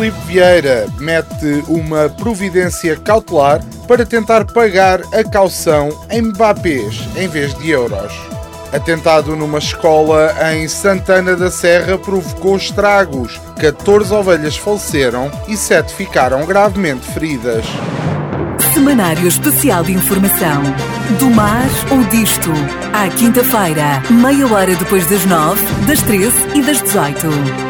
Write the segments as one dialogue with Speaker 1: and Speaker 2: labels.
Speaker 1: Luís Filipe Vieira mete uma providência cautelar para tentar pagar a caução em Mbappés em vez de euros. Atentado numa escola em Santana da Serra provocou estragos. 14 ovelhas faleceram e 7 ficaram gravemente feridas.
Speaker 2: Semanário Especial de Informação. Do mar ou disto. À quinta-feira, meia hora depois das nove, das treze e das dezoito.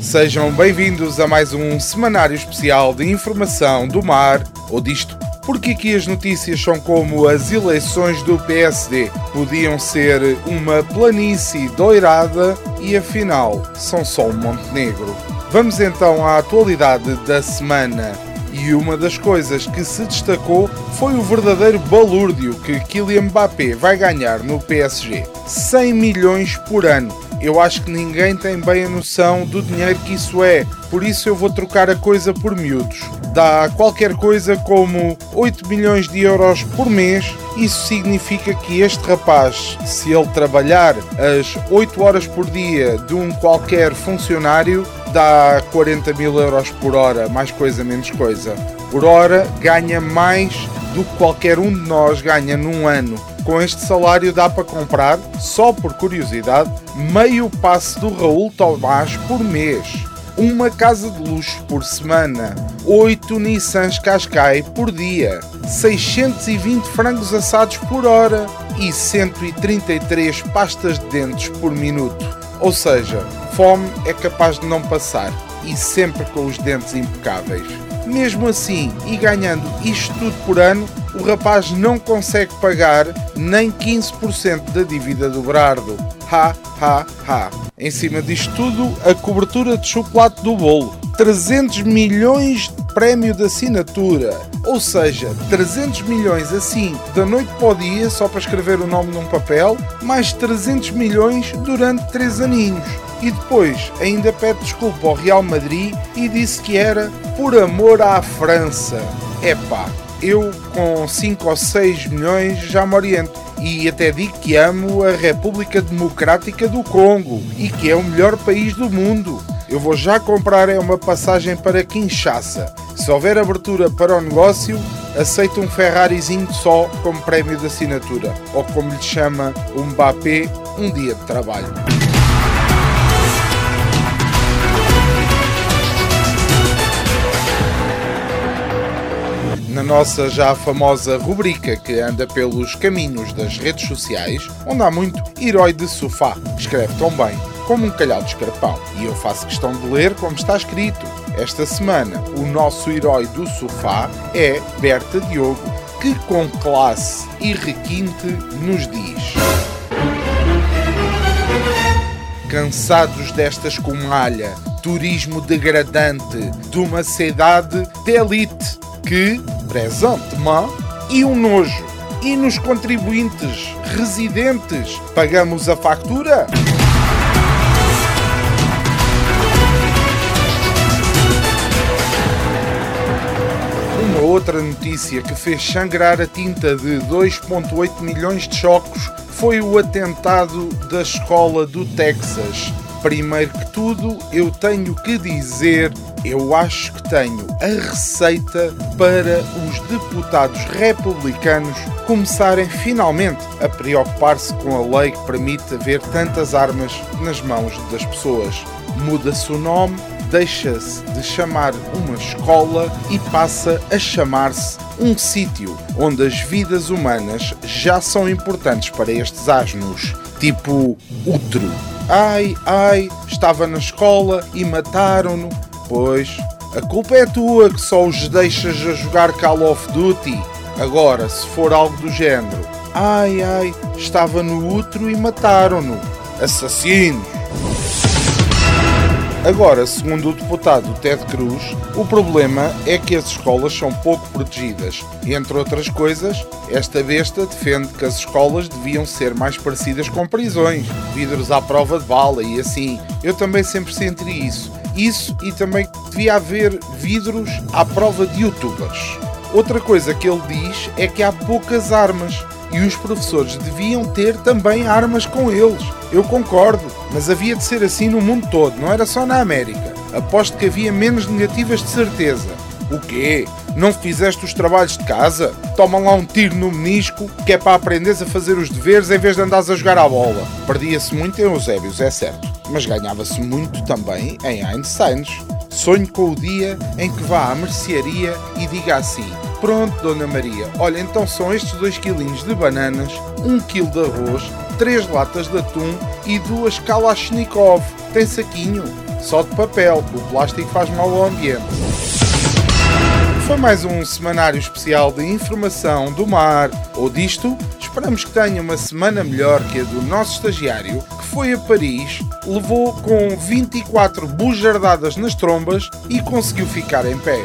Speaker 1: Sejam bem-vindos a mais um semanário especial de informação do mar ou disto. Porque aqui as notícias são como as eleições do PSD. Podiam ser uma planície doirada e afinal são só um Montenegro. Vamos então à atualidade da semana. E uma das coisas que se destacou foi o verdadeiro balúrdio que Kylian Mbappé vai ganhar no PSG. 100 milhões por ano eu acho que ninguém tem bem a noção do dinheiro que isso é, por isso eu vou trocar a coisa por miúdos. Dá qualquer coisa como 8 milhões de euros por mês. Isso significa que este rapaz, se ele trabalhar as 8 horas por dia de um qualquer funcionário, dá 40 mil euros por hora, mais coisa, menos coisa. Por hora ganha mais do que qualquer um de nós ganha num ano. Com este salário dá para comprar, só por curiosidade, meio passe do Raul Tomás por mês, uma casa de luxo por semana, 8 Nissans Qashqai por dia, 620 frangos assados por hora. E 133 pastas de dentes por minuto. Ou seja, fome é capaz de não passar. E sempre com os dentes impecáveis. Mesmo assim, e ganhando isto tudo por ano, o rapaz não consegue pagar nem 15% da dívida do Brardo. Ha, ha, ha. Em cima disto tudo, a cobertura de chocolate do bolo. 300 milhões de prémio de assinatura. Ou seja, 300 milhões assim, da noite para o dia, só para escrever o nome num papel, mais 300 milhões durante 3 aninhos. E depois ainda pede desculpa ao Real Madrid e disse que era por amor à França. Epá, eu com 5 ou 6 milhões já me oriento. E até digo que amo a República Democrática do Congo e que é o melhor país do mundo. Eu vou já comprar é uma passagem para Kinshasa. Se houver abertura para o negócio, aceito um Ferrarizinho só como prémio de assinatura. Ou como lhe chama o Mbappé, um dia de trabalho. Na nossa já famosa rubrica que anda pelos caminhos das redes sociais, onde há muito herói de sofá, escreve tão bem como um calhau de escarpão. E eu faço questão de ler como está escrito. Esta semana, o nosso herói do sofá é Berta Diogo, que com classe e requinte nos diz. Cansados desta escumalha, turismo degradante de uma cidade de elite que, presentemente, e um nojo. E nos contribuintes residentes, pagamos a factura? Uma outra notícia que fez sangrar a tinta de 2,8 milhões de chocos foi o atentado da escola do Texas. Primeiro que tudo, eu tenho que dizer, eu acho que tenho a receita para os deputados republicanos começarem finalmente a preocupar-se com a lei que permite haver tantas armas nas mãos das pessoas. Muda-se o nome, deixa-se de chamar uma escola e passa a chamar-se um sítio onde as vidas humanas já são importantes para estes asnos, tipo útero. Ai, ai, estava na escola e mataram-no. Pois, a culpa é tua que só os deixas a jogar Call of Duty. Agora, se for algo do género, ai, ai, estava no útero e mataram-no. Assassinos! Agora, segundo o deputado Ted Cruz, o problema é que as escolas são pouco protegidas. Entre outras coisas, esta besta defende que as escolas deviam ser mais parecidas com prisões, vidros à prova de bala e assim. Eu também sempre senti isso. Isso e também devia haver vidros à prova de youtubers. Outra coisa que ele diz é que há poucas armas e os professores deviam ter também armas com eles. Eu concordo, mas havia de ser assim no mundo todo, não era só na América. Aposto que havia menos negativas de certeza. O quê? Não fizeste os trabalhos de casa? Toma lá um tiro no menisco, que é para aprenderes a fazer os deveres em vez de andares a jogar à bola. Perdia-se muito em Eusébios, é certo, mas ganhava-se muito também em Einsteins. Sonho com o dia em que vá à mercearia e diga assim: Pronto, Dona Maria, olha, então são estes 2 quilinhos de bananas, 1 um quilo de arroz, 3 latas de atum e duas Kalashnikov. Tem saquinho? Só de papel, o plástico faz mal ao ambiente. Foi mais um semanário especial de informação do mar ou disto. Esperamos que tenha uma semana melhor que a do nosso estagiário, que foi a Paris, levou com 24 bujardadas nas trombas e conseguiu ficar em pé.